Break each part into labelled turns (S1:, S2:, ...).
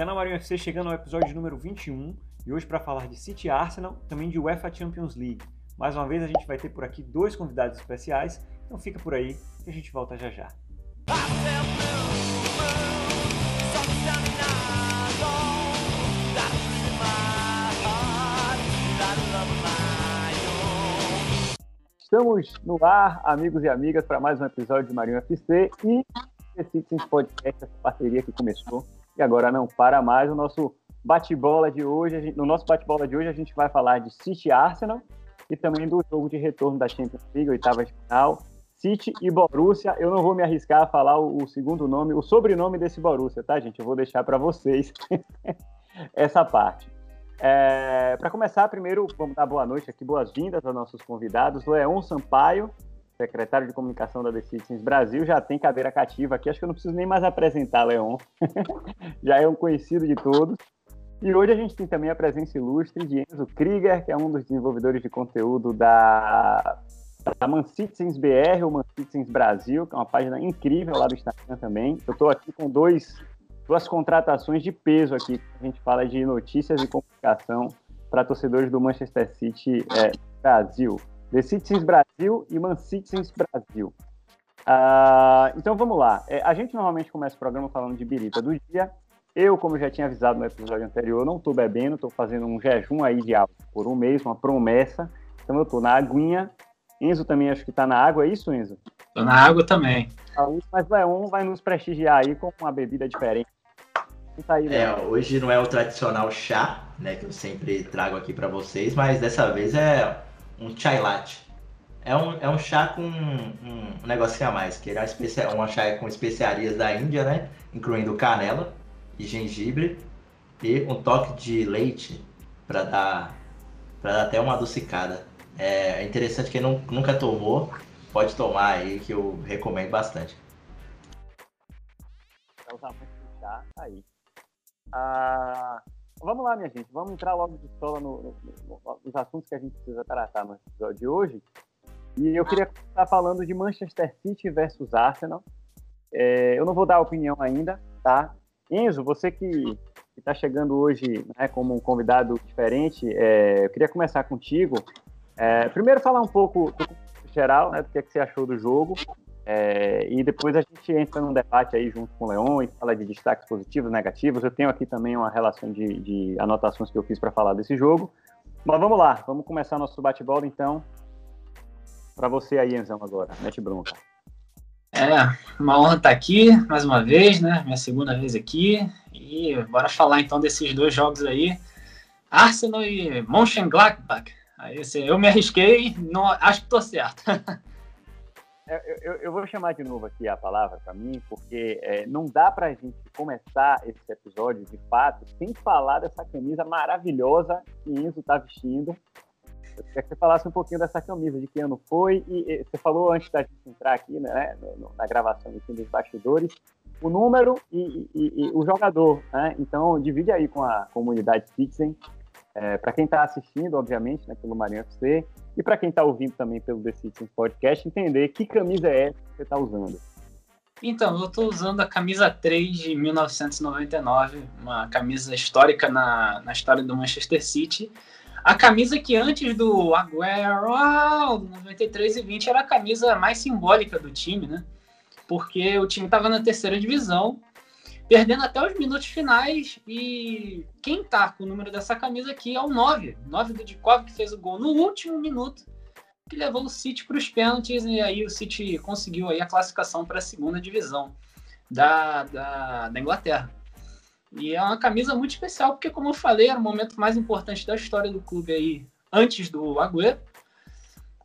S1: Canal Marinho FC chegando ao episódio número 21 e hoje para falar de City e Arsenal, também de UEFA Champions League. Mais uma vez a gente vai ter por aqui dois convidados especiais, então fica por aí que a gente volta já já. Estamos no ar, amigos e amigas, para mais um episódio de Marinho FC e esse Podcast, essa parceria que começou e agora não para mais. O nosso bate-bola de hoje, gente, no nosso bate-bola de hoje, a gente vai falar de City Arsenal e também do jogo de retorno da Champions League, oitava de final, City e Borussia. Eu não vou me arriscar a falar o, o segundo nome, o sobrenome desse Borussia, tá, gente? Eu vou deixar para vocês essa parte. É, para começar, primeiro vamos dar boa noite aqui, boas-vindas aos nossos convidados. Leon Sampaio, secretário de comunicação da The Citizens Brasil, já tem cadeira cativa aqui. Acho que eu não preciso nem mais apresentar Leon, já é um conhecido de todos. E hoje a gente tem também a presença ilustre de Enzo Krieger, que é um dos desenvolvedores de conteúdo da, da Man Citizens BR, ou Man Citizens Brasil, que é uma página incrível lá do Instagram também. Eu estou aqui com dois, duas contratações de peso aqui. A gente fala de notícias e comunicação para torcedores do Manchester City é, Brasil. The Citizens Brasil e Man Citizens Brasil. Uh, então vamos lá. É, a gente normalmente começa o programa falando de birita do dia. Eu, como já tinha avisado no episódio anterior, não estou bebendo, estou fazendo um jejum aí de álcool por um mês, uma promessa. Então eu estou na aguinha. Enzo também acho que está na água, é isso, Enzo?
S2: Estou na água também.
S1: Mas Leon vai nos prestigiar aí com uma bebida diferente.
S3: Tá aí, é, hoje não é o tradicional chá, né, que eu sempre trago aqui para vocês, mas dessa vez é um chai latte. É um, é um chá com um, um negocinho a mais, que é uma, especia, uma chá com especiarias da Índia, né? Incluindo canela e gengibre e um toque de leite para dar, para dar até uma adocicada. É interessante quem não, nunca tomou, pode tomar aí, que eu recomendo bastante.
S1: Usar muito chá, aí. Ah, Vamos lá, minha gente, vamos entrar logo de sola no, no, no, nos assuntos que a gente precisa tratar no episódio de hoje. E eu queria começar falando de Manchester City versus Arsenal. É, eu não vou dar opinião ainda, tá? Enzo, você que está chegando hoje né, como um convidado diferente, é, eu queria começar contigo. É, primeiro falar um pouco do geral, né, do que, é que você achou do jogo, é, e depois a gente entra num debate aí junto com o Leon e fala de destaques positivos, negativos. Eu tenho aqui também uma relação de, de anotações que eu fiz para falar desse jogo. Mas vamos lá, vamos começar nosso bate-bola então. Para você aí, Enzão, agora. Mete bronca.
S2: É, uma honra estar aqui mais uma vez, né? Minha segunda vez aqui. E bora falar então desses dois jogos aí. Arsenal e Mönchengladbach. Aí eu me arrisquei, não, acho que tô certo.
S1: É, eu, eu, vou chamar de novo aqui a palavra para mim, porque é, não dá para a gente começar esse episódio de fato sem falar dessa camisa maravilhosa que Enzo está vestindo. Eu queria que você falasse um pouquinho dessa camisa, de que ano foi, e, e você falou antes da gente entrar aqui, né, na gravação dos bastidores, o número e, e, e, o jogador, né? Então, divide aí com a comunidade Citizen, é, para quem está assistindo, obviamente, né, pelo Marinho FC, e para quem está ouvindo também pelo The Citizens Podcast, entender que camisa é essa que você está usando.
S2: Então, eu estou usando a camisa 3 de 1999, uma camisa histórica na, na história do Manchester City. A camisa que antes do Aguero, 93 e 20, era a camisa mais simbólica do time, né? Porque o time estava na terceira divisão, perdendo até os minutos finais. E quem tá com o número dessa camisa aqui é o 9. 9 do Dikov, que fez o gol no último minuto, que levou o City para os pênaltis. E aí o City conseguiu aí a classificação para a segunda divisão da, da, da, Inglaterra. E é uma camisa muito especial, porque, como eu falei, era o momento mais importante da história do clube aí, antes do Agüero.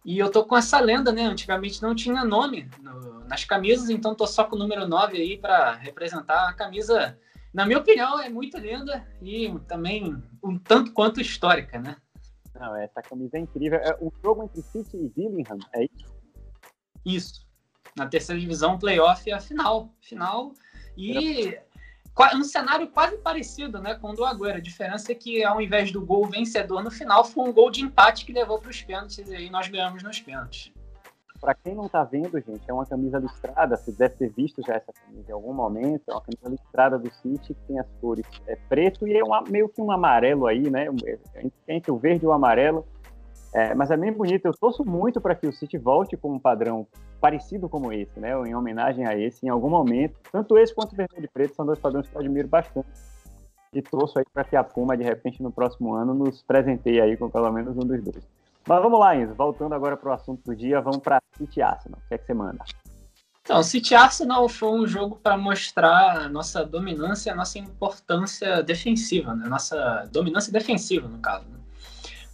S2: E eu tô com essa lenda, né? Antigamente não tinha nome no, nas camisas, então tô só com o número 9 aí para representar a camisa. Na minha opinião, é muito linda e também um tanto quanto histórica, né?
S1: Não, essa camisa é incrível. É o jogo entre City e Willingham, é isso?
S2: Isso. Na terceira divisão, playoff é a final. Final. E um cenário quase parecido né, com o do Agüero. A diferença é que, ao invés do gol vencedor no final, foi um gol de empate que levou para os pênaltis e aí nós ganhamos nos pênaltis.
S1: para quem não está vendo, gente, é uma camisa listrada. Você deve ter visto já essa camisa em algum momento. É uma camisa listrada do City que tem as cores é, preto e é uma, meio que um amarelo aí, né? Entre o verde e o amarelo. É, mas é bem bonito. Eu torço muito para que o City volte com um padrão parecido como esse, né? Em homenagem a esse, em algum momento. Tanto esse quanto o vermelho e preto são dois padrões que eu admiro bastante. E torço aí para que a Puma, de repente, no próximo ano, nos presenteie aí com pelo menos um dos dois. Mas vamos lá, Enzo. Voltando agora para o assunto do dia, vamos para City Arsenal. O que é que você manda?
S2: Então, City Arsenal foi um jogo para mostrar a nossa dominância, a nossa importância defensiva, né? Nossa dominância defensiva, no caso. Né?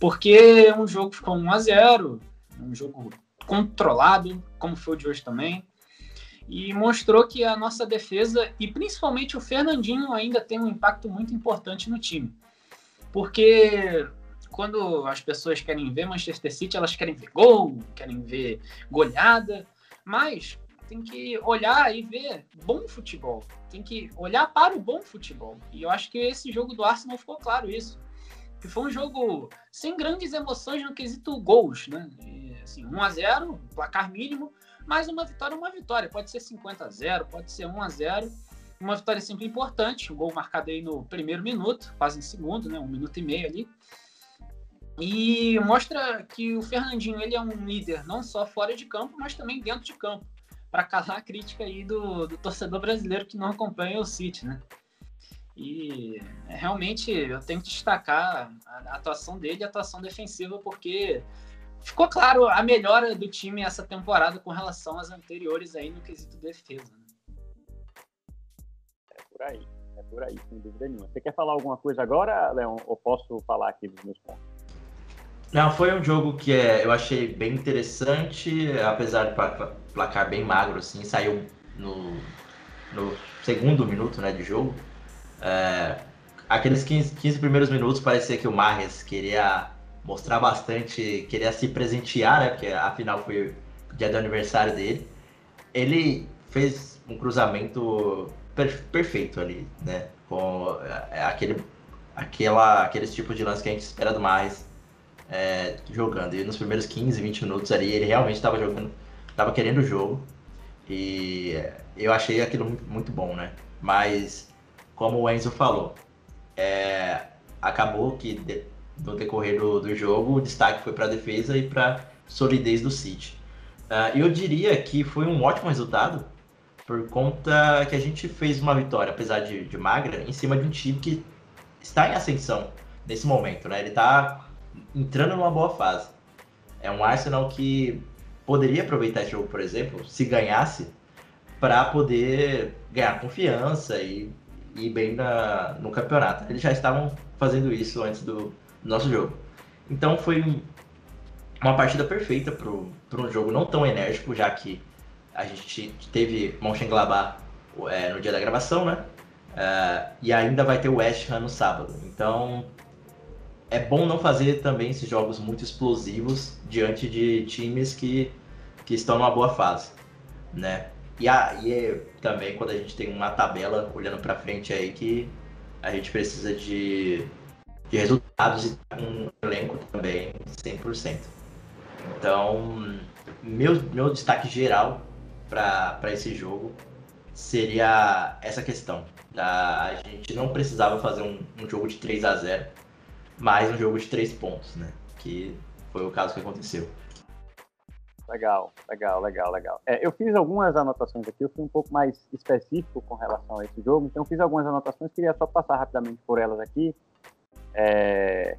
S2: Porque um jogo ficou 1 a 0 um jogo controlado, como foi o de hoje também, e mostrou que a nossa defesa e principalmente o Fernandinho ainda tem um impacto muito importante no time. Porque quando as pessoas querem ver Manchester City, elas querem ver gol, querem ver goleada, mas tem que olhar e ver bom futebol. Tem que olhar para o bom futebol. E eu acho que esse jogo do Arsenal ficou claro isso. Que foi um jogo sem grandes emoções no quesito gols, né? E, assim, 1 a 0, placar mínimo, mas uma vitória é uma vitória. Pode ser 50 a 0, pode ser 1 a 0. Uma vitória sempre importante, um gol marcado aí no primeiro minuto, quase em segundo, né? Um minuto e meio ali. E mostra que o Fernandinho ele é um líder não só fora de campo, mas também dentro de campo, para calar a crítica aí do, do, torcedor brasileiro que não acompanha o City, né? E realmente eu tenho que destacar a atuação dele, a atuação defensiva, porque ficou claro a melhora do time essa temporada com relação às anteriores aí no quesito defesa. Né?
S1: É por aí, é por aí, sem dúvida nenhuma. Você quer falar alguma coisa agora, Leon, ou posso falar aqui dos meus pontos?
S3: Não, foi um jogo que é, eu achei bem interessante, apesar de placar bem magro, assim, saiu no, no segundo minuto né, de jogo. É, aqueles 15, 15, primeiros minutos parecia que o Marres queria mostrar bastante, queria se presentear, né, porque afinal foi o dia do aniversário dele. Ele fez um cruzamento per, perfeito ali, né, com é, aquele, aquela, aqueles tipos de lance que a gente espera do Marres é, jogando. E nos primeiros 15, 20 minutos ali, ele realmente estava jogando, estava querendo o jogo. E eu achei aquilo muito bom, né? Mas, como o Enzo falou, é, acabou que de, no decorrer do, do, jogo o destaque foi para a defesa e para solidez do City. Uh, eu diria que foi um ótimo resultado por conta que a gente fez uma vitória, apesar de, de magra, em cima de um time que está em ascensão nesse momento, né? Ele está entrando numa boa fase. É um Arsenal que poderia aproveitar esse jogo, por exemplo, se ganhasse, para poder ganhar confiança e ir bem na, no campeonato. Eles já estavam fazendo isso antes do nosso jogo. Então foi uma partida perfeita para um jogo não tão enérgico, já que a gente teve Mönchengladbach é, no dia da gravação, né? Uh, e ainda vai ter o West Ham no sábado. Então é bom não fazer também esses jogos muito explosivos diante de times que, que estão numa boa fase, né? E, a, e é também quando a gente tem uma tabela olhando para frente aí que a gente precisa de, de resultados e um elenco também 100%. Então, meu, meu destaque geral para esse jogo seria essa questão. Da, a gente não precisava fazer um, um jogo de 3 a 0 mais um jogo de três pontos, né? Que foi o caso que aconteceu.
S1: Legal, legal, legal, legal. É, eu fiz algumas anotações aqui, eu fui um pouco mais específico com relação a esse jogo, então fiz algumas anotações, queria só passar rapidamente por elas aqui. É,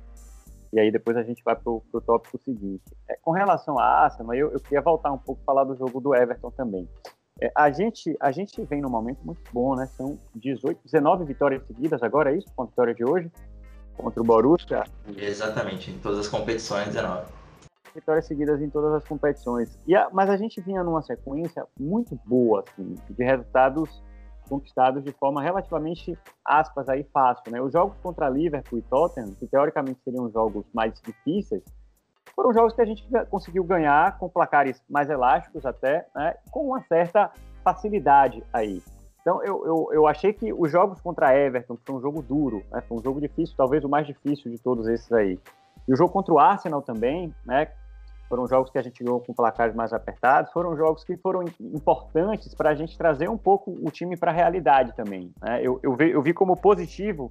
S1: e aí depois a gente vai para o tópico seguinte. É, com relação à Arsenal, eu, eu queria voltar um pouco falar do jogo do Everton também. É, a, gente, a gente vem num momento muito bom, né? São 18, 19 vitórias seguidas agora, é isso? Com a vitória de hoje contra o Borussia.
S3: Exatamente, em todas as competições, 19.
S1: Vitórias seguidas em todas as competições. E a, mas a gente vinha numa sequência muito boa, assim, de resultados conquistados de forma relativamente, aspas, aí fácil, né? Os jogos contra Liverpool e Tottenham, que teoricamente seriam jogos mais difíceis, foram jogos que a gente conseguiu ganhar com placares mais elásticos até, né? Com uma certa facilidade aí. Então, eu, eu, eu achei que os jogos contra Everton, que foi um jogo duro, né, foi um jogo difícil, talvez o mais difícil de todos esses aí. E o jogo contra o Arsenal também, né, foram jogos que a gente ganhou com placares mais apertados, foram jogos que foram importantes para a gente trazer um pouco o time para a realidade também. Né? Eu, eu, vi, eu vi como positivo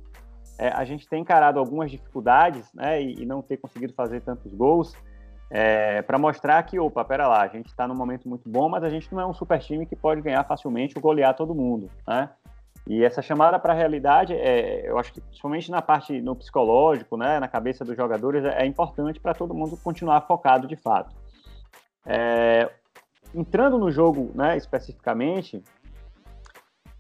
S1: é, a gente ter encarado algumas dificuldades né, e, e não ter conseguido fazer tantos gols, é, para mostrar que, opa, pera lá, a gente está num momento muito bom, mas a gente não é um super time que pode ganhar facilmente ou golear todo mundo, né? E essa chamada para a realidade, é, eu acho que principalmente na parte no psicológico, né, na cabeça dos jogadores, é, é importante para todo mundo continuar focado de fato. É, entrando no jogo, né, especificamente,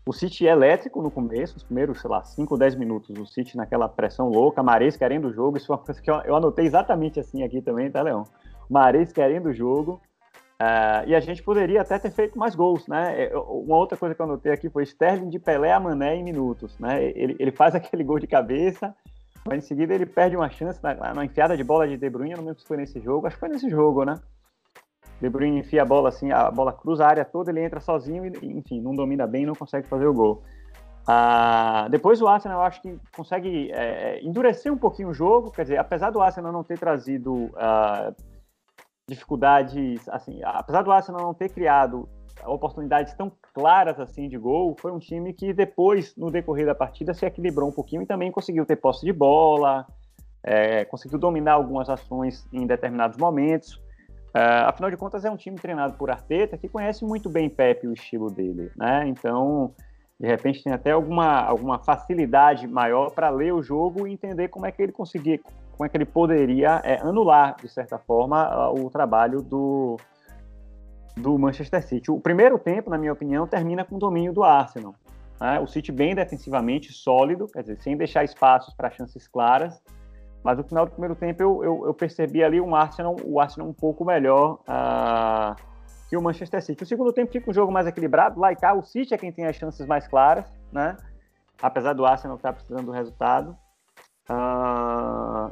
S1: o City é elétrico no começo, os primeiros, sei lá, 5 ou 10 minutos, o City naquela pressão louca, Mares querendo o jogo, isso é uma coisa que eu, eu anotei exatamente assim aqui também, tá, Leão? Mares querendo o jogo, Uh, e a gente poderia até ter feito mais gols, né? É, uma outra coisa que eu anotei aqui foi Sterling de Pelé a Mané em minutos, né? Ele, ele faz aquele gol de cabeça, mas em seguida ele perde uma chance na, na enfiada de bola de De Bruyne, não lembro se foi nesse jogo, acho que foi nesse jogo, né? De Bruyne enfia a bola assim, a bola cruza a área toda, ele entra sozinho e, enfim, não domina bem, não consegue fazer o gol. Uh, depois o Arsenal, eu acho que consegue é, endurecer um pouquinho o jogo, quer dizer, apesar do Arsenal não ter trazido uh, dificuldades, assim, apesar do Arsenal não ter criado oportunidades tão claras assim de gol, foi um time que depois, no decorrer da partida, se equilibrou um pouquinho e também conseguiu ter posse de bola, é, conseguiu dominar algumas ações em determinados momentos. Uh, afinal de contas, é um time treinado por Arteta que conhece muito bem Pepe o estilo dele, né? Então, de repente, tem até alguma, alguma facilidade maior para ler o jogo e entender como é que ele conseguia, como é que ele poderia é, anular, de certa forma, o trabalho do, do Manchester City. O primeiro tempo, na minha opinião, termina com o domínio do Arsenal. Né? O City bem defensivamente, sólido, quer dizer, sem deixar espaços para chances claras, mas no final do primeiro tempo eu, eu, eu, percebi ali um Arsenal, o Arsenal um pouco melhor uh, que o Manchester City. O segundo tempo fica um jogo mais equilibrado, lá e cá o City é quem tem as chances mais claras, né? apesar do Arsenal estar precisando do resultado.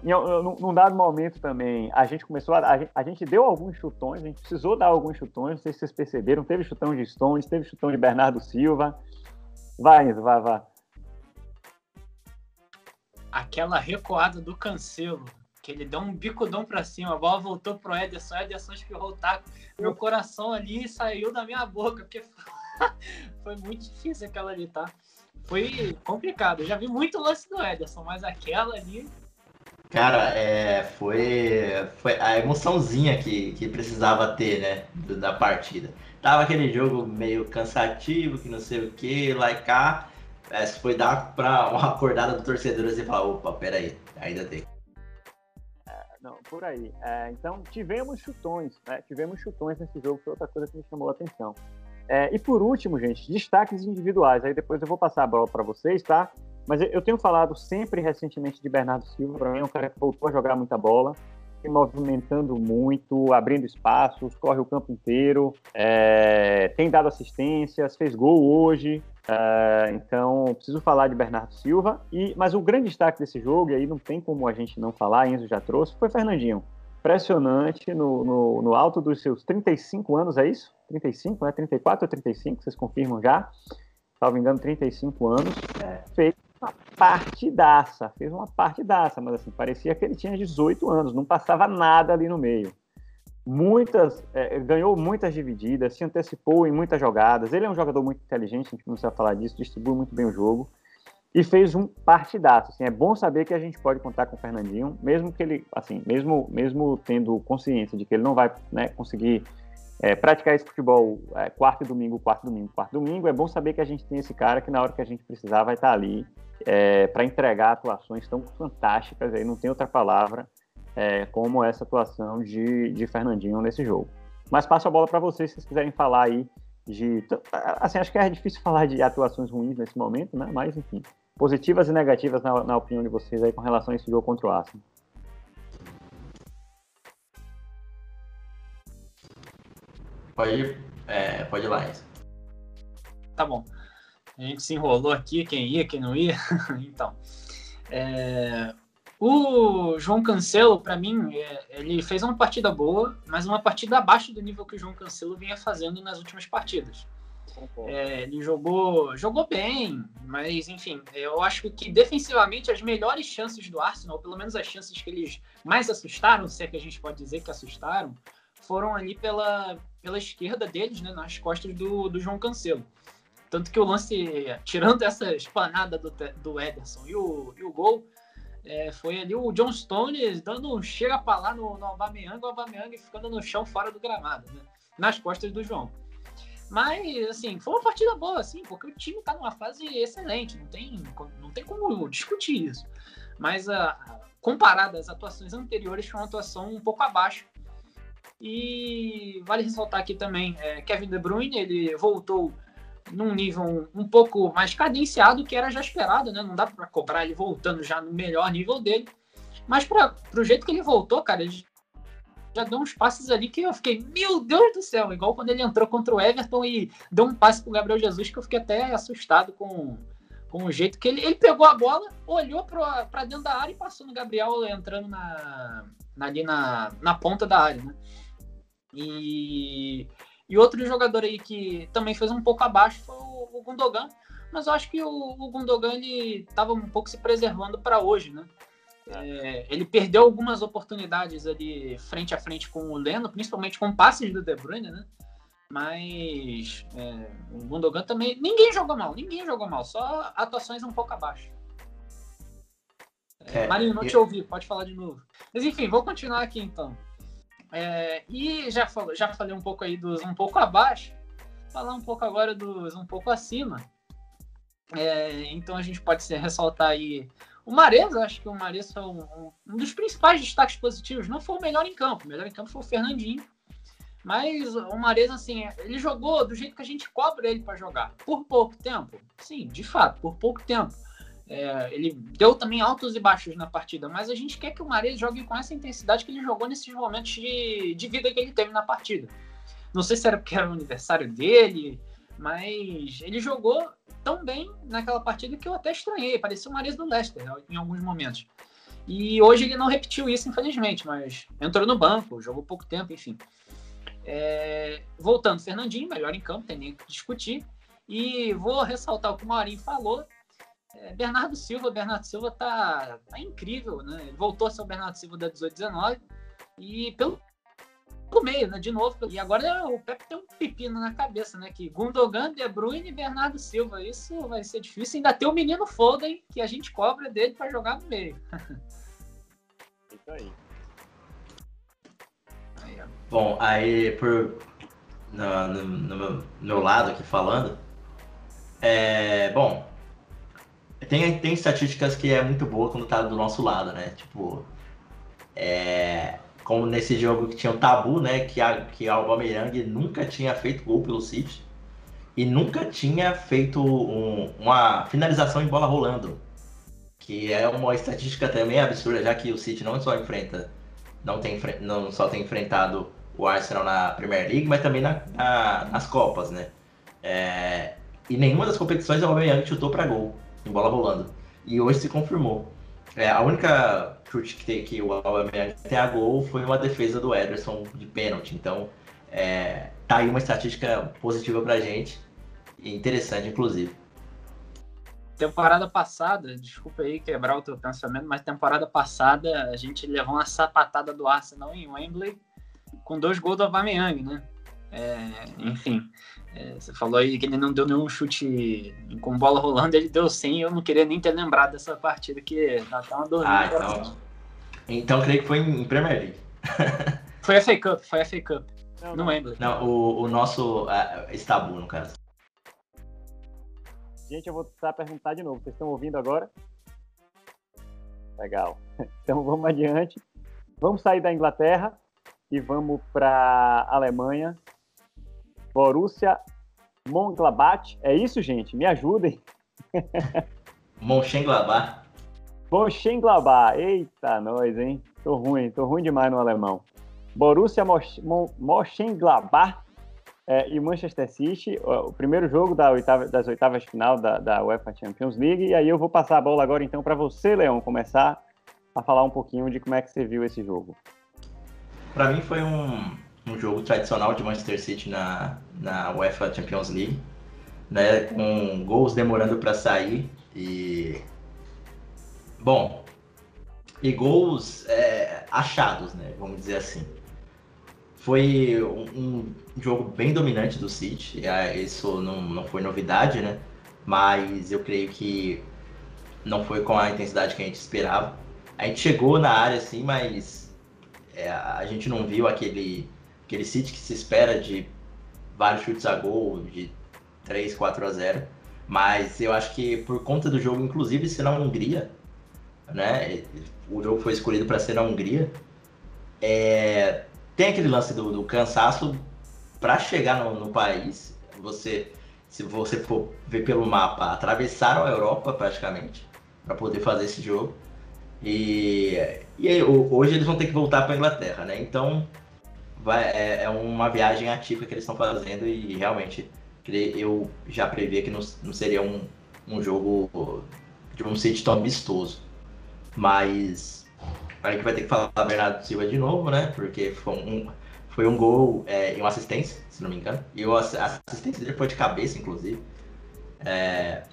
S1: Em, num dado momento também, a gente começou a, a, a, gente deu alguns chutões, a gente precisou dar alguns chutões, não sei se vocês perceberam, teve chutão de Stones, teve chutão de Bernardo Silva. Vai, Enzo, vai, vai.
S2: Aquela recuada do Cancelo, que ele deu um bicudão para cima, a bola voltou pro Ederson, Ederson espirrou o taco, meu coração ali saiu da minha boca, porque foi muito difícil aquela ali, tá? Foi complicado. Eu já vi muito lance do Ederson, mas aquela ali.
S3: Cara, é, foi, foi a emoçãozinha que, que precisava ter, né, da partida. Tava aquele jogo meio cansativo, que não sei o que, lá e cá. É, foi dar pra uma acordada do torcedor e falar, opa, peraí, ainda tem.
S1: É, não, por aí. É, então, tivemos chutões, né? Tivemos chutões nesse jogo, foi outra coisa que me chamou a atenção. É, e por último, gente, destaques individuais. Aí depois eu vou passar a bola para vocês, tá? Mas eu tenho falado sempre recentemente de Bernardo Silva. Para mim, é um cara que voltou a jogar muita bola, se movimentando muito, abrindo espaços, corre o campo inteiro, é, tem dado assistências, fez gol hoje. É, então, preciso falar de Bernardo Silva. E, mas o grande destaque desse jogo, e aí não tem como a gente não falar, Enzo já trouxe, foi Fernandinho impressionante no, no, no, alto dos seus 35 anos, é isso? 35, né? 34 ou 35, vocês confirmam já? Salvo engano, 35 anos. É. Fez uma partidaça, fez uma partidaça, mas assim, parecia que ele tinha 18 anos, não passava nada ali no meio. Muitas, é, ganhou muitas divididas, se antecipou em muitas jogadas. Ele é um jogador muito inteligente, a gente não precisa falar disso, distribui muito bem o jogo e fez um partidaço. Assim, é bom saber que a gente pode contar com o Fernandinho, mesmo que ele, assim, mesmo, mesmo tendo consciência de que ele não vai né, conseguir é, praticar esse futebol é, quarto e domingo, quarto domingo, quarto domingo, é bom saber que a gente tem esse cara que na hora que a gente precisar vai estar ali é, para entregar atuações tão fantásticas, aí não tem outra palavra, é, como essa atuação de, de Fernandinho nesse jogo. Mas passo a bola para vocês, se vocês quiserem falar aí de. Assim, acho que é difícil falar de atuações ruins nesse momento, né? Mas, enfim, positivas e negativas na, na opinião de vocês aí com relação a esse jogo contra o Arsenal.
S3: Pode, é, pode ir lá,
S2: Tá bom. A gente se enrolou aqui, quem ia, quem não ia. então, é, o João Cancelo, para mim, é, ele fez uma partida boa, mas uma partida abaixo do nível que o João Cancelo vinha fazendo nas últimas partidas. É, ele jogou, jogou bem, mas enfim, eu acho que defensivamente as melhores chances do Arsenal, ou pelo menos as chances que eles mais assustaram, se é que a gente pode dizer que assustaram, foram ali pela, pela esquerda deles, né, nas costas do, do João Cancelo. Tanto que o lance, tirando essa espanada do, do Ederson e o, e o gol, é, foi ali o John Stones dando um chega para lá no, no Aubameyang, o Aubameyang ficando no chão fora do gramado, né, nas costas do João. Mas, assim, foi uma partida boa, assim, porque o time tá numa fase excelente, não tem, não tem como discutir isso. Mas, a, comparado às atuações anteriores, foi uma atuação um pouco abaixo. E vale ressaltar aqui também, é, Kevin De Bruyne, ele voltou num nível um, pouco mais cadenciado, que era já esperado, né? Não dá para cobrar ele voltando já no melhor nível dele. Mas para o jeito que ele voltou, cara, ele já deu uns passes ali que eu fiquei, meu Deus do céu, igual quando ele entrou contra o Everton e deu um passe pro Gabriel Jesus que eu fiquei até assustado com, com o jeito que ele, ele pegou a bola, olhou para dentro da área e passou no Gabriel entrando na, na, ali na, na ponta da área, né? E, e outro jogador aí que também fez um pouco abaixo foi o, o Gundogan, mas eu acho que o, o Gundogan ele estava um pouco se preservando para hoje, né? É, ele perdeu algumas oportunidades ali frente a frente com o Leno, principalmente com passes do De Bruyne, né? Mas é, o Gundogan também. Ninguém jogou mal, ninguém jogou mal, só atuações um pouco abaixo. É, Marinho, não te ouvi, pode falar de novo. Mas enfim, vou continuar aqui então. É, e já, falo, já falei um pouco aí dos um pouco abaixo, falar um pouco agora dos um pouco acima. É, então a gente pode ressaltar aí o Mares, acho que o Mares foi um, um, dos principais destaques positivos. Não foi o melhor em campo, o melhor em campo foi o Fernandinho. Mas o Mares, assim, ele jogou do jeito que a gente cobra ele para jogar. Por pouco tempo? Sim, de fato, por pouco tempo. É, ele deu também altos e baixos na partida, mas a gente quer que o Mares jogue com essa intensidade que ele jogou nesses momentos de, de vida que ele teve na partida. Não sei se era porque era o aniversário dele, mas ele jogou tão bem naquela partida que eu até estranhei. Parecia o Maris do Leicester em alguns momentos. E hoje ele não repetiu isso, infelizmente, mas entrou no banco, jogou pouco tempo, enfim. É... Voltando, Fernandinho, melhor em campo, tem nem que discutir. E vou ressaltar o que o Maurinho falou. É, Bernardo Silva, Bernardo Silva tá, tá incrível, né? Ele voltou a ser o Bernardo Silva da 18-19 e pelo pro meio, né? De novo. E agora o Pepe tem um pepino na cabeça, né? Que Gundogan, De Bruyne e Bernardo Silva. Isso vai ser difícil. Ainda tem o menino Foden, que a gente cobra dele para jogar no meio.
S1: Isso
S3: aí. Bom, aí por no, no, no, meu, meu lado aqui falando, é bom. Tem, tem estatísticas que é muito boa quando tá do nosso lado, né? Tipo, é, como nesse jogo que tinha o tabu, né? Que a, que a Aubameyang nunca tinha feito gol pelo City e nunca tinha feito um, uma finalização em bola rolando, que é uma estatística também absurda, já que o City não só enfrenta, não tem não só tem enfrentado o Arsenal na Premier League, mas também na, na, nas Copas, né? É, e nenhuma das competições a Aubameyang chutou para gol em bola rolando. E hoje se confirmou. É, a única chute que, tem, que o Aubameyang tem a gol foi uma defesa do Ederson de pênalti. Então, é, tá aí uma estatística positiva pra gente interessante, inclusive.
S2: Temporada passada, desculpa aí quebrar o teu pensamento, mas temporada passada a gente levou uma sapatada do Arsenal em Wembley com dois gols do Aubameyang, né? É, enfim, é, você falou aí que ele não deu nenhum chute com bola rolando, ele deu sim. Eu não queria nem ter lembrado dessa partida que dá até uma dor.
S3: Ah, então, então creio que foi em Premier League.
S2: foi a FA Cup, foi a FA Cup. Não, não lembro.
S3: Não, o, o nosso uh, Istanbul, no caso.
S1: Gente, eu vou precisar perguntar de novo. Vocês estão ouvindo agora? Legal. Então vamos adiante. Vamos sair da Inglaterra e vamos para Alemanha. Borussia Mönchengladbach. É isso, gente? Me ajudem.
S3: Mönchengladbach.
S1: Mönchengladbach. Eita, nós, hein? Tô ruim, tô ruim demais no alemão. Borussia Mönchengladbach é, e Manchester City, o primeiro jogo da oitava, das oitavas de final da, da UEFA Champions League. E aí eu vou passar a bola agora então para você, Leão, começar a falar um pouquinho de como é que você viu esse jogo.
S3: Para mim foi um, um jogo tradicional de Manchester City na, na UEFA Champions League, né, com gols demorando para sair e bom e gols é, achados, né, vamos dizer assim. foi um, um, jogo bem dominante do City. É, isso não, não foi novidade, né? Mas eu creio que não foi com a intensidade que a gente esperava. A gente chegou na área, assim, mas é, a gente não viu aquele, aquele City que se espera de vários chutes a gol, de 3, 4 a 0. Mas eu acho que por conta do jogo, inclusive ser na Hungria, né? O jogo foi escolhido para ser na Hungria. É, tem aquele lance do, do cansaço para chegar no, no, país. Você, se você for ver pelo mapa, atravessaram a Europa praticamente para poder fazer esse jogo. E, e aí, hoje eles vão ter que voltar para Inglaterra, né? Então vai, é, é, uma viagem atípica que eles estão fazendo e realmente eu já previa que não, não seria um, um jogo de um City tão amistoso. Mas a gente vai ter que falar Bernardo Silva de novo, né? Porque foi um, foi um gol é, e uma assistência, se não me engano. E a assistência dele foi de cabeça, inclusive. É,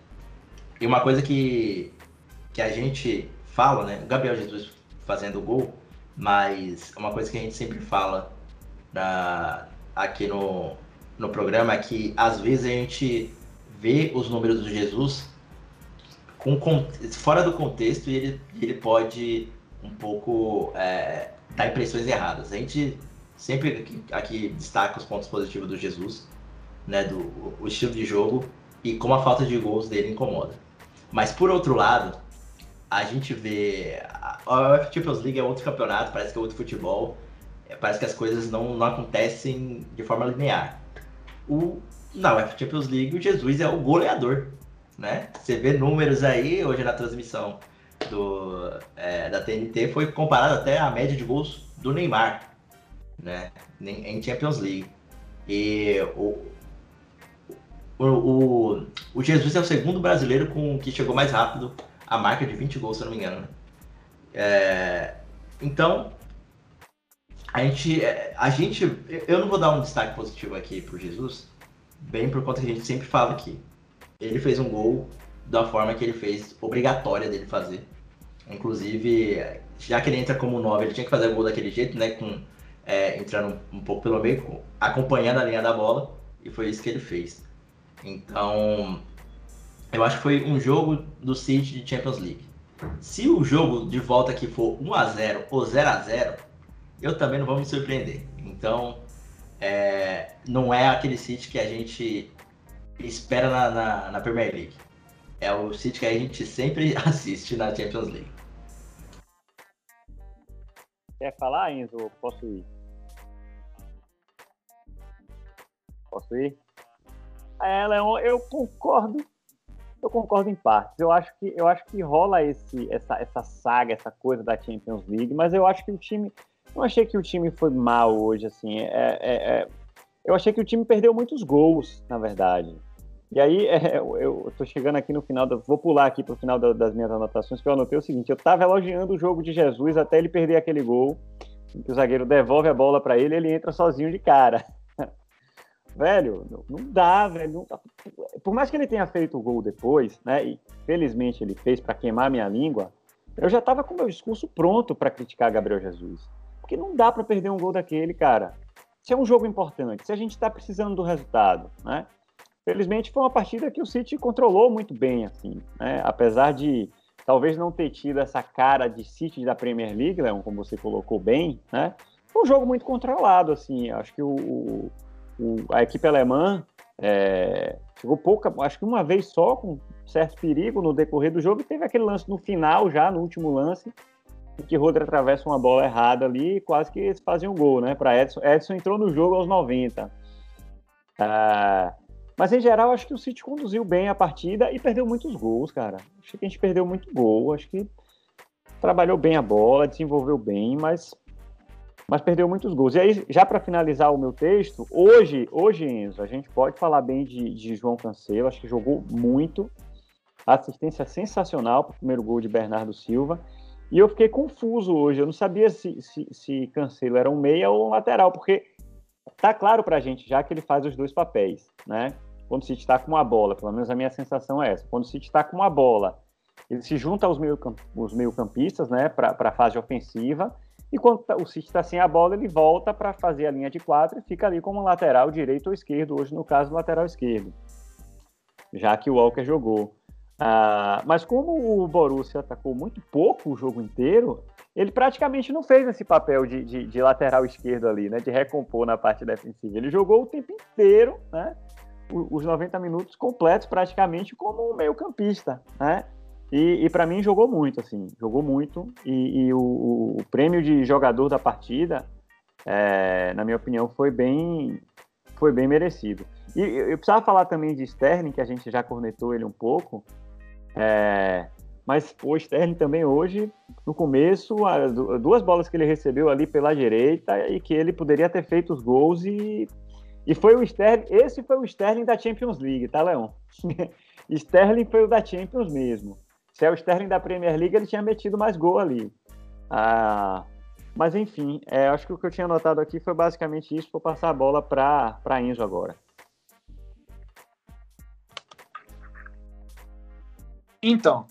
S3: e uma coisa que, que a gente fala, né? O Gabriel Jesus fazendo o gol, mas uma coisa que a gente sempre fala na, aqui no, no programa é que às vezes a gente vê os números do Jesus com, fora do contexto e ele, ele pode um pouco é, dá impressões erradas. A gente sempre aqui, aqui, destaca os pontos positivos do Jesus, né, do o estilo de jogo e como a falta de gols dele incomoda. Mas por outro lado, a gente vê a UEFA Champions League é outro campeonato, parece que é outro futebol, parece que as coisas não, não acontecem de forma linear. O na UEFA Champions League o Jesus é o goleador, né? Você vê números aí hoje na transmissão do, é, da TNT foi comparado até à média de gols do Neymar, né, em Champions League. E o, o, o, Jesus é o segundo brasileiro com que chegou mais rápido à marca de 20 gols, se não me engano. Né? É, então, a gente, é, a gente, eu não vou dar um destaque positivo aqui pro Jesus, bem por conta que a gente sempre fala aqui. Ele fez um gol da forma que ele fez, obrigatória dele fazer. Inclusive, já que ele entra como 9, ele tinha que fazer o gol daquele jeito, né? Com, é, entrando um pouco pelo meio, acompanhando a linha da bola, e foi isso que ele fez. Então, eu acho que foi um jogo do City de Champions League. Se o jogo de volta aqui for 1x0 ou 0x0, eu também não vou me surpreender. Então, é, não é aquele City que a gente espera na, na, na Premier League. É o City que a gente sempre assiste na Champions League.
S1: Quer falar, Enzo? Posso ir? Posso ir? É, Leon, eu concordo. Eu concordo em partes. Eu acho que eu acho que rola esse essa, essa saga, essa coisa da Champions League, mas eu acho que o time não achei que o time foi mal hoje assim. É, é, é, eu achei que o time perdeu muitos gols, na verdade. E aí, é, eu estou chegando aqui no final, da, vou pular aqui para o final da, das minhas anotações, que eu anotei o seguinte: eu estava elogiando o jogo de Jesus até ele perder aquele gol, que o zagueiro devolve a bola para ele ele entra sozinho de cara. velho, não, não dá, velho. Não dá. Por mais que ele tenha feito o gol depois, né, e felizmente ele fez para queimar minha língua, eu já estava com meu discurso pronto para criticar Gabriel Jesus. Porque não dá para perder um gol daquele, cara. Se é um jogo importante, se a gente está precisando do resultado, né? Felizmente foi uma partida que o City controlou muito bem, assim, né? Apesar de talvez não ter tido essa cara de City da Premier League, Leon, como você colocou bem, né? Foi um jogo muito controlado, assim. Acho que o, o a equipe alemã é, chegou pouca, acho que uma vez só, com certo perigo no decorrer do jogo, e teve aquele lance no final, já no último lance, que Rodri atravessa uma bola errada ali e quase que eles fazem um gol, né? Para Edson. Edson entrou no jogo aos 90. Ah, mas em geral, acho que o City conduziu bem a partida e perdeu muitos gols, cara. Acho que a gente perdeu muito gol. Acho que trabalhou bem a bola, desenvolveu bem, mas, mas perdeu muitos gols. E aí, já para finalizar o meu texto, hoje, hoje, Enzo, a gente pode falar bem de, de João Cancelo. Acho que jogou muito. Assistência sensacional para o primeiro gol de Bernardo Silva. E eu fiquei confuso hoje. Eu não sabia se, se, se Cancelo era um meia ou um lateral, porque tá claro para a gente já que ele faz os dois papéis, né? quando o City está com uma bola, pelo menos a minha sensação é essa, quando o City está com uma bola, ele se junta aos meio-campistas, meio né, para a fase ofensiva, E quando tá, o City está sem a bola, ele volta para fazer a linha de quatro e fica ali como lateral direito ou esquerdo, hoje no caso lateral esquerdo, já que o Walker jogou. Ah, mas como o Borussia atacou muito pouco o jogo inteiro, ele praticamente não fez esse papel de, de, de, lateral esquerdo ali, né? De recompor na parte defensiva. Ele jogou o tempo inteiro, né? Os 90 minutos completos praticamente como um meio campista, né? E, e para mim jogou muito, assim, jogou muito. E, e o, o, prêmio de jogador da partida, é, na minha opinião, foi bem, foi bem merecido. E eu precisava falar também de Sterling, que a gente já cornetou ele um pouco. É, mas o Sterling também hoje, no começo, duas bolas que ele recebeu ali pela direita e que ele poderia ter feito os gols e, e foi o Sterling, esse foi o Sterling da Champions League, tá, Leão? Sterling foi o da Champions mesmo. Se é o Sterling da Premier League, ele tinha metido mais gol ali. Ah, mas enfim, é, acho que o que eu tinha notado aqui foi basicamente isso. Vou passar a bola para Enzo agora.
S2: Então,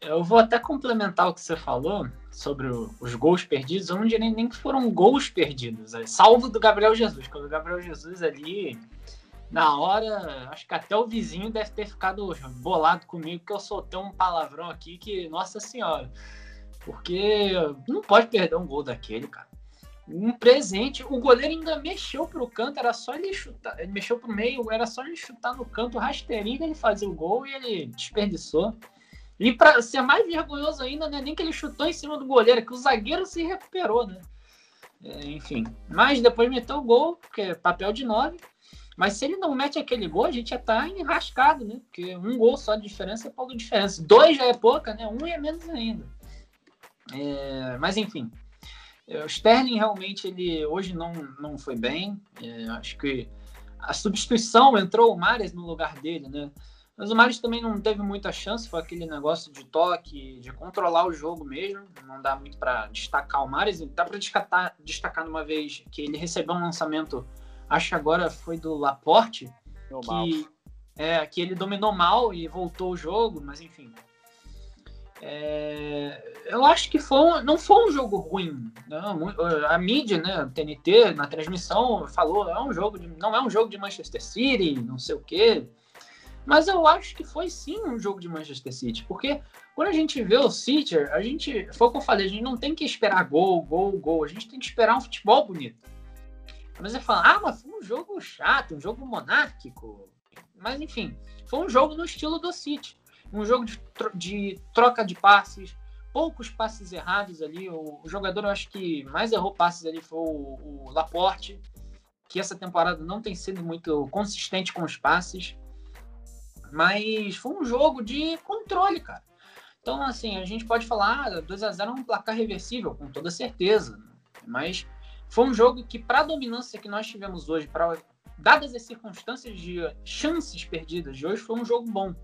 S2: eu vou até complementar o que você falou sobre os gols perdidos. Eu não diria nem que foram gols perdidos, é, salvo do Gabriel Jesus. Quando o Gabriel Jesus ali, na hora, acho que até o vizinho deve ter ficado bolado comigo, que eu soltei um palavrão aqui que, nossa senhora. Porque não pode perder um gol daquele, cara. Um presente, o goleiro ainda mexeu pro canto, era só ele chutar, ele mexeu pro meio, era só ele chutar no canto rasteirinho, ele fazia o gol e ele desperdiçou. E para ser mais vergonhoso ainda, né, nem que ele chutou em cima do goleiro, que o zagueiro se recuperou, né? É, enfim, mas depois meteu o gol, porque é papel de nove. Mas se ele não mete aquele gol, a gente já tá enrascado, né? Porque um gol só de diferença é pouca diferença. Dois já é pouca, né? Um é menos ainda. É, mas enfim, o Sterling realmente ele hoje não, não foi bem. É, acho que a substituição entrou o Mares no lugar dele, né? Mas o Mares também não teve muita chance, foi aquele negócio de toque, de controlar o jogo mesmo. Não dá muito para destacar o Mares. Dá para destacar, destacar uma vez que ele recebeu um lançamento, acho que agora foi do Laporte, que, é, que ele dominou mal e voltou o jogo, mas enfim, é, eu acho que foi não foi um jogo ruim. Não, a mídia, né, o TNT, na transmissão, falou é um jogo de, não é um jogo de Manchester City, não sei o quê. Mas eu acho que foi sim um jogo de Manchester City, porque quando a gente vê o City, a gente, foi o que eu falei, a gente não tem que esperar gol, gol, gol, a gente tem que esperar um futebol bonito. Mas você fala, ah, mas foi um jogo chato, um jogo monárquico. Mas enfim, foi um jogo no estilo do City um jogo de, de troca de passes, poucos passes errados ali. O, o, jogador, eu acho que mais errou passes ali foi o, o, Laporte, que essa temporada não tem sido muito consistente com os passes. Mas foi um jogo de controle, cara. Então, assim, a gente pode falar, ah, 2 a 0 é um placar reversível, com toda certeza. Mas foi um jogo que, para a dominância que nós tivemos hoje, para dadas as circunstâncias de chances perdidas de hoje, foi um jogo bom.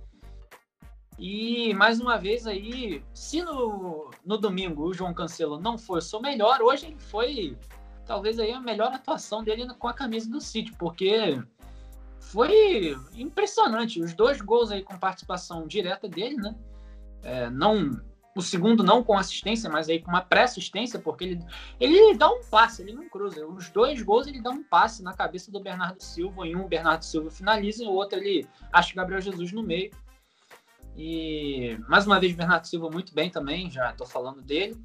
S2: E mais uma vez aí, se no, no domingo o João Cancelo não foi o seu melhor, hoje ele foi talvez aí a melhor atuação dele com a camisa do City, porque foi impressionante. Os dois gols aí com participação direta dele, né? É, não o segundo não com assistência, mas aí com uma pré-assistência, porque ele, ele dá um passe, ele não cruza. Os dois gols ele dá um passe na cabeça do Bernardo Silva, em um o Bernardo Silva finaliza, e o outro ele acha o Gabriel Jesus no meio. E mais uma vez, Bernardo Silva muito bem também, já estou falando dele.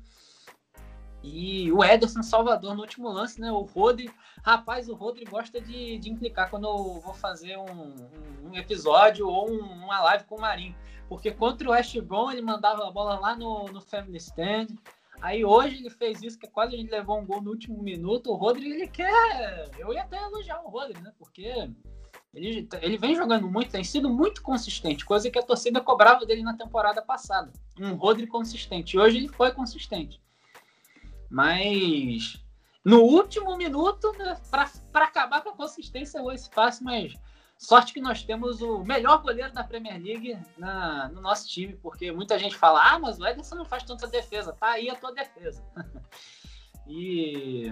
S2: E o Ederson Salvador no último lance, né? O Rodri, rapaz, o Rodri gosta de, de implicar quando eu vou fazer um, um episódio ou um, uma live com o Marinho. Porque contra o West Brom ele mandava a bola lá no, no Family Stand. Aí hoje ele fez isso, que quase a gente levou um gol no último minuto. O Rodri, ele quer. Eu ia até elogiar o Rodri, né? Porque ele, ele vem jogando muito, tem sido muito consistente, coisa que a torcida cobrava dele na temporada passada. Um Rodri consistente. Hoje ele foi consistente. Mas no último minuto, né, para acabar com a consistência, o espaço, mas sorte que nós temos o melhor goleiro da Premier League na, no nosso time, porque muita gente fala: ah, mas o Ederson não faz tanta defesa. Tá aí a tua defesa. e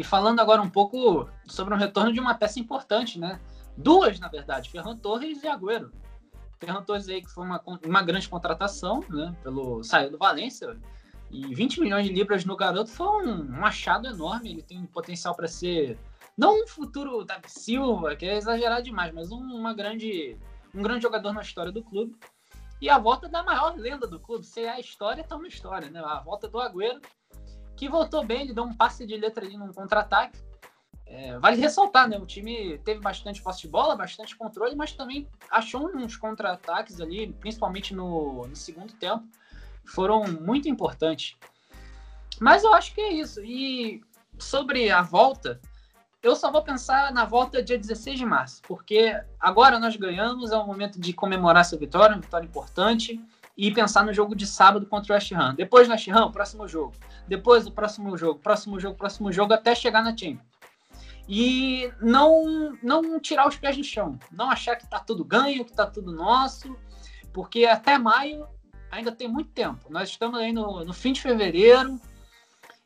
S2: e falando agora um pouco sobre um retorno de uma peça importante, né? Duas, na verdade, Ferran Torres e Agüero. Ferran Torres aí que foi uma, uma grande contratação, né? Pelo saiu do Valência, E 20 milhões de libras no garoto foi um, um achado enorme. Ele tem potencial para ser não um futuro Davi Silva, que é exagerar demais, mas um, uma grande, um grande jogador na história do clube. E a volta da maior lenda do clube. Se é a história, tá uma história, né? A volta do Agüero, que voltou bem, ele deu um passe de letra ali num contra-ataque. É, vale ressaltar, né? O time teve bastante posse de bola, bastante controle, mas também achou uns contra-ataques ali, principalmente no, no segundo tempo, foram muito importantes. Mas eu acho que é isso. E sobre a volta, eu só vou pensar na volta dia 16 de março, porque agora nós ganhamos, é o momento de comemorar essa vitória, uma vitória importante, e pensar no jogo de sábado contra o West Ham. Depois do West Ham, próximo jogo. Depois do próximo jogo, próximo jogo, próximo jogo, até chegar na Champions. E não, não tirar os pés do chão. Não achar que tá tudo ganho, que tá tudo nosso, porque até maio ainda tem muito tempo. Nós estamos aí no, no fim de fevereiro,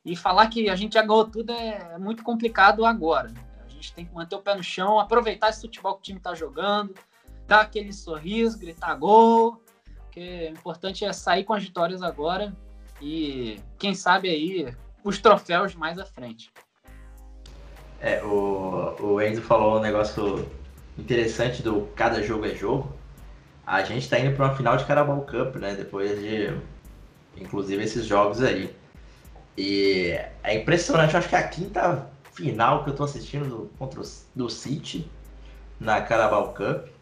S2: e falar que a gente já ganhou tudo é muito complicado agora. A gente tem que manter o pé no chão, aproveitar esse futebol que o time está jogando, dar aquele sorriso, gritar gol. Porque o importante é sair com as vitórias agora e, quem sabe, aí os troféus mais à frente.
S3: É, o, o Enzo falou um negócio interessante do cada jogo é jogo. A gente está indo para uma final de Carabao Cup, né? Depois de, inclusive, esses jogos aí. E é impressionante, acho que é a quinta final que eu tô assistindo do, contra o, do City na Carabao Cup.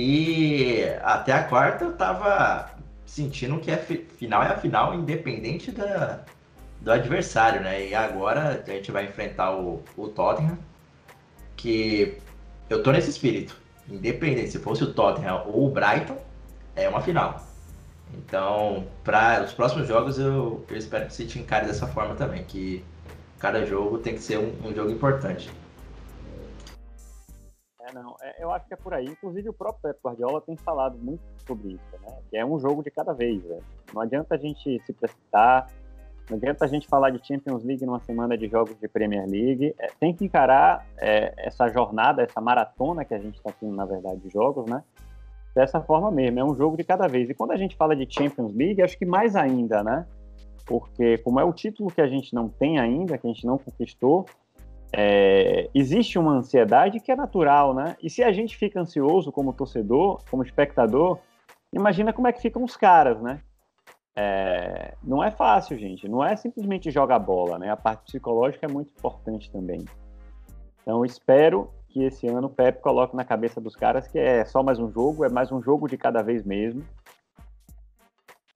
S3: E até a quarta eu tava sentindo que a final é a final, independente da, do adversário, né? E agora a gente vai enfrentar o, o Tottenham, que eu tô nesse espírito. Independente, se fosse o Tottenham ou o Brighton, é uma final. Então, para os próximos jogos, eu, eu, espero que o City encare dessa forma também, que cada jogo tem que ser um, um jogo importante.
S1: É, não, é, eu acho que é por aí. Inclusive, o próprio Pep Guardiola tem falado muito sobre isso, né? Que é um jogo de cada vez. Não adianta a gente se precipitar, não adianta a gente falar de Champions League numa semana de jogos de Premier League. É, tem que encarar é, essa jornada, essa maratona que a gente está tendo, na verdade, de jogos, né? dessa forma mesmo, é um jogo de cada vez. E quando a gente fala de Champions League, acho que mais ainda, né? Porque como é o título que a gente não tem ainda, que a gente não conquistou, é, existe uma ansiedade que é natural, né? E se a gente fica ansioso como torcedor, como espectador, imagina como é que ficam os caras, né? É, não é fácil, gente. Não é simplesmente jogar bola, né? A parte psicológica é muito importante também. Então, espero que esse ano o Pep coloque na cabeça dos caras que é só mais um jogo, é mais um jogo de cada vez mesmo,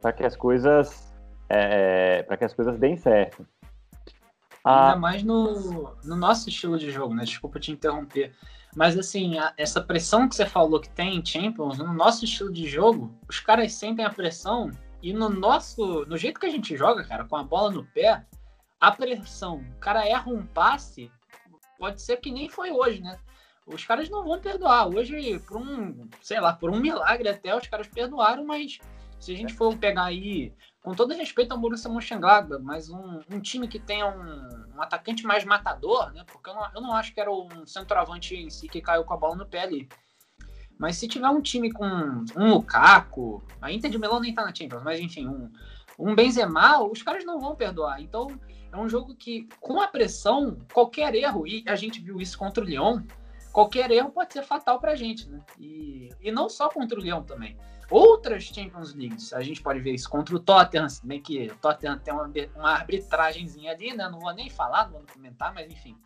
S1: para que as coisas é, para que as coisas deem certo.
S2: Ainda ah, mais no, no nosso estilo de jogo, né? Desculpa te interromper. Mas assim, a, essa pressão que você falou que tem em Champions, no nosso estilo de jogo, os caras sentem a pressão e no nosso, no jeito que a gente joga, cara, com a bola no pé, a pressão, o cara erra um passe, pode ser que nem foi hoje, né? Os caras não vão perdoar. Hoje, por um, sei lá, por um milagre até, os caras perdoaram, mas se a gente for pegar aí, com todo respeito ao Borussia Mönchengladbach, mas um, um time que tenha um, um, atacante mais matador, né? Porque eu não, eu não acho que era um centroavante em si que caiu com a bola no pé ali. Mas se tiver um time com um Lukaku, a Inter de Milão nem tá na Champions, mas enfim, um, um Benzema, os caras não vão perdoar. Então, é um jogo que, com a pressão, qualquer erro, e a gente viu isso contra o Lyon, qualquer erro pode ser fatal para a gente, né? E, e não só contra o Lyon também. Outras Champions Leagues, a gente pode ver isso contra o Tottenham, bem que o Tottenham tem uma, uma arbitragemzinha ali, né? Não vou nem falar, não vou comentar, mas enfim.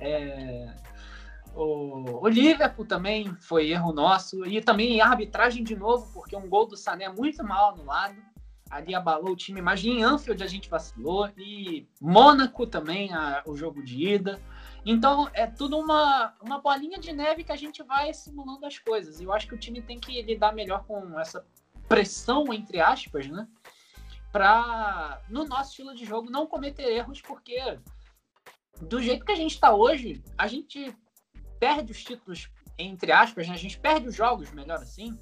S2: É, o, o, Liverpool também foi erro nosso. E também arbitragem de novo, porque um gol do Sané é muito mal anulado ali abalou o time. Mas em Anfield a gente vacilou e Mônaco também, a, o jogo de ida. Então é tudo uma, uma bolinha de neve que a gente vai simulando as coisas. E eu acho que o time tem que lidar melhor com essa pressão, entre aspas, né? Para, no nosso estilo de jogo, não cometer erros, porque do jeito que a gente está hoje, a gente perde os títulos, entre aspas, né? a gente perde os jogos, melhor assim,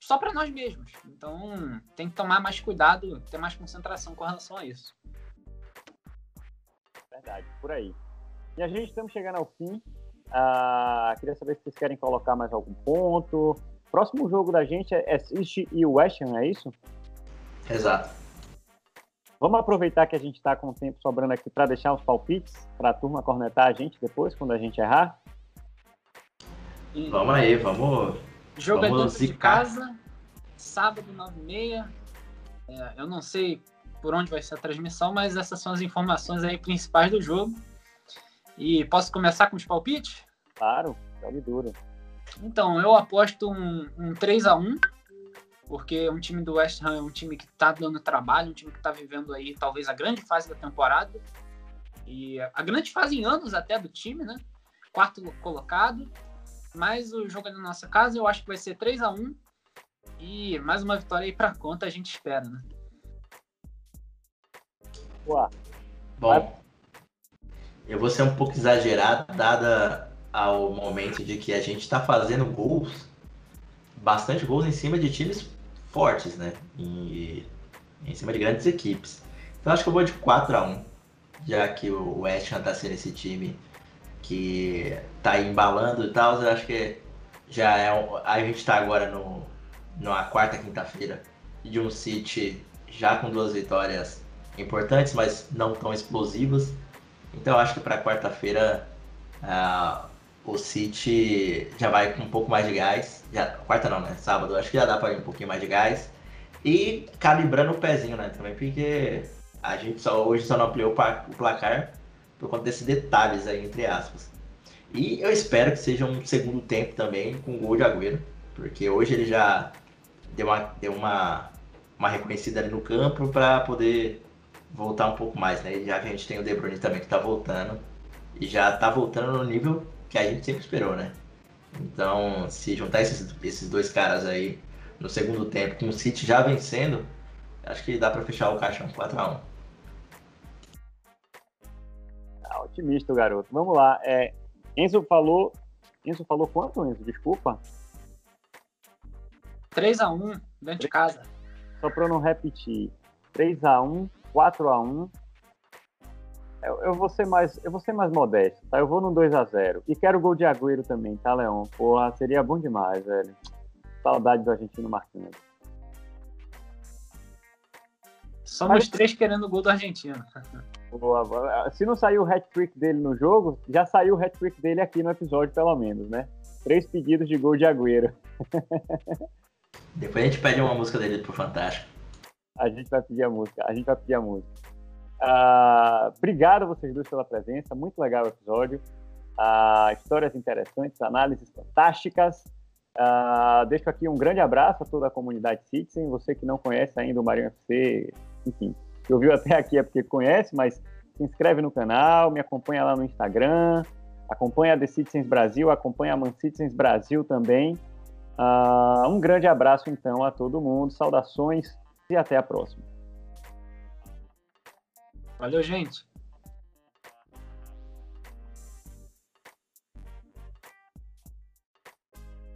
S2: só para nós mesmos. Então, tem que tomar mais cuidado, ter mais concentração com relação a isso.
S1: Verdade, por aí. E a gente estamos chegando ao fim. Uh, queria saber se vocês querem colocar mais algum ponto. Próximo jogo da gente é City e West Ham, é isso?
S3: Exato.
S1: Vamos aproveitar que a gente está com o tempo sobrando aqui para deixar os palpites para a turma cornetar a gente depois, quando a gente errar.
S3: Vamos aí, vamos.
S2: Jogo é vamos é dentro de casa, sábado 9h30. É, eu não sei por onde vai ser a transmissão, mas essas são as informações aí principais do jogo. E posso começar com os palpites?
S1: Claro, jogue duro.
S2: Então, eu aposto um, um 3 a 1 porque um time do West Ham é um time que está dando trabalho, um time que está vivendo aí talvez a grande fase da temporada. E a grande fase em anos até do time, né? Quarto colocado. Mas o jogo é na nossa casa, eu acho que vai ser 3 a 1 E mais uma vitória aí para conta, a gente espera, né?
S3: Boa. Bom, eu vou ser um pouco exagerado, dada ao momento de que a gente está fazendo gols, bastante gols em cima de times fortes, né? Em cima de grandes equipes. Então acho que eu vou de 4 a 1 já que o West Ham tá sendo esse time que tá embalando e tal, eu acho que já é um, a gente tá agora no numa quarta quinta-feira de um City já com duas vitórias importantes, mas não tão explosivas. Então eu acho que para quarta-feira uh, o City já vai com um pouco mais de gás. Já, quarta não, né? Sábado, acho que já dá para ir um pouquinho mais de gás. E calibrando o pezinho, né? Também, porque a gente só, hoje só não ampliou o placar por conta desses detalhes aí, entre aspas. E eu espero que seja um segundo tempo também com gol de Agüero, porque hoje ele já deu uma, deu uma, uma reconhecida ali no campo para poder voltar um pouco mais, né? Já que a gente tem o De Bruyne também que tá voltando e já tá voltando no nível que a gente sempre esperou, né? Então, se juntar esses, esses dois caras aí no segundo tempo, com o City já vencendo, acho que dá para fechar o caixão 4x1.
S1: Ah, otimista o garoto. Vamos lá. É, Enzo falou. Enzo falou quanto, Enzo? Desculpa.
S2: 3x1, dentro de casa.
S1: Só para não repetir. 3x1, 4x1 eu, eu, vou ser mais, eu vou ser mais modesto, tá? Eu vou no 2 a 0 E quero gol de Agüero também, tá, Leon? Porra, seria bom demais, velho. Saudade do argentino marcando.
S2: Somos Mas... três querendo o gol do argentino.
S1: Boa, Se não saiu o hat-trick dele no jogo, já saiu o hat-trick dele aqui no episódio, pelo menos, né? Três pedidos de gol de Agüero.
S3: Depois a gente pede uma música dele pro Fantástico.
S1: A gente vai pedir a música, a gente vai pedir a música. Uh, obrigado a vocês dois pela presença, muito legal o episódio. Uh, histórias interessantes, análises fantásticas. Uh, deixo aqui um grande abraço a toda a comunidade Citizen. Você que não conhece ainda o Marinho FC, enfim, que ouviu até aqui é porque conhece, mas se inscreve no canal, me acompanha lá no Instagram, acompanha a The Citizens Brasil, acompanha a Man Citizens Brasil também. Uh, um grande abraço então a todo mundo, saudações e até a próxima.
S2: Valeu, gente.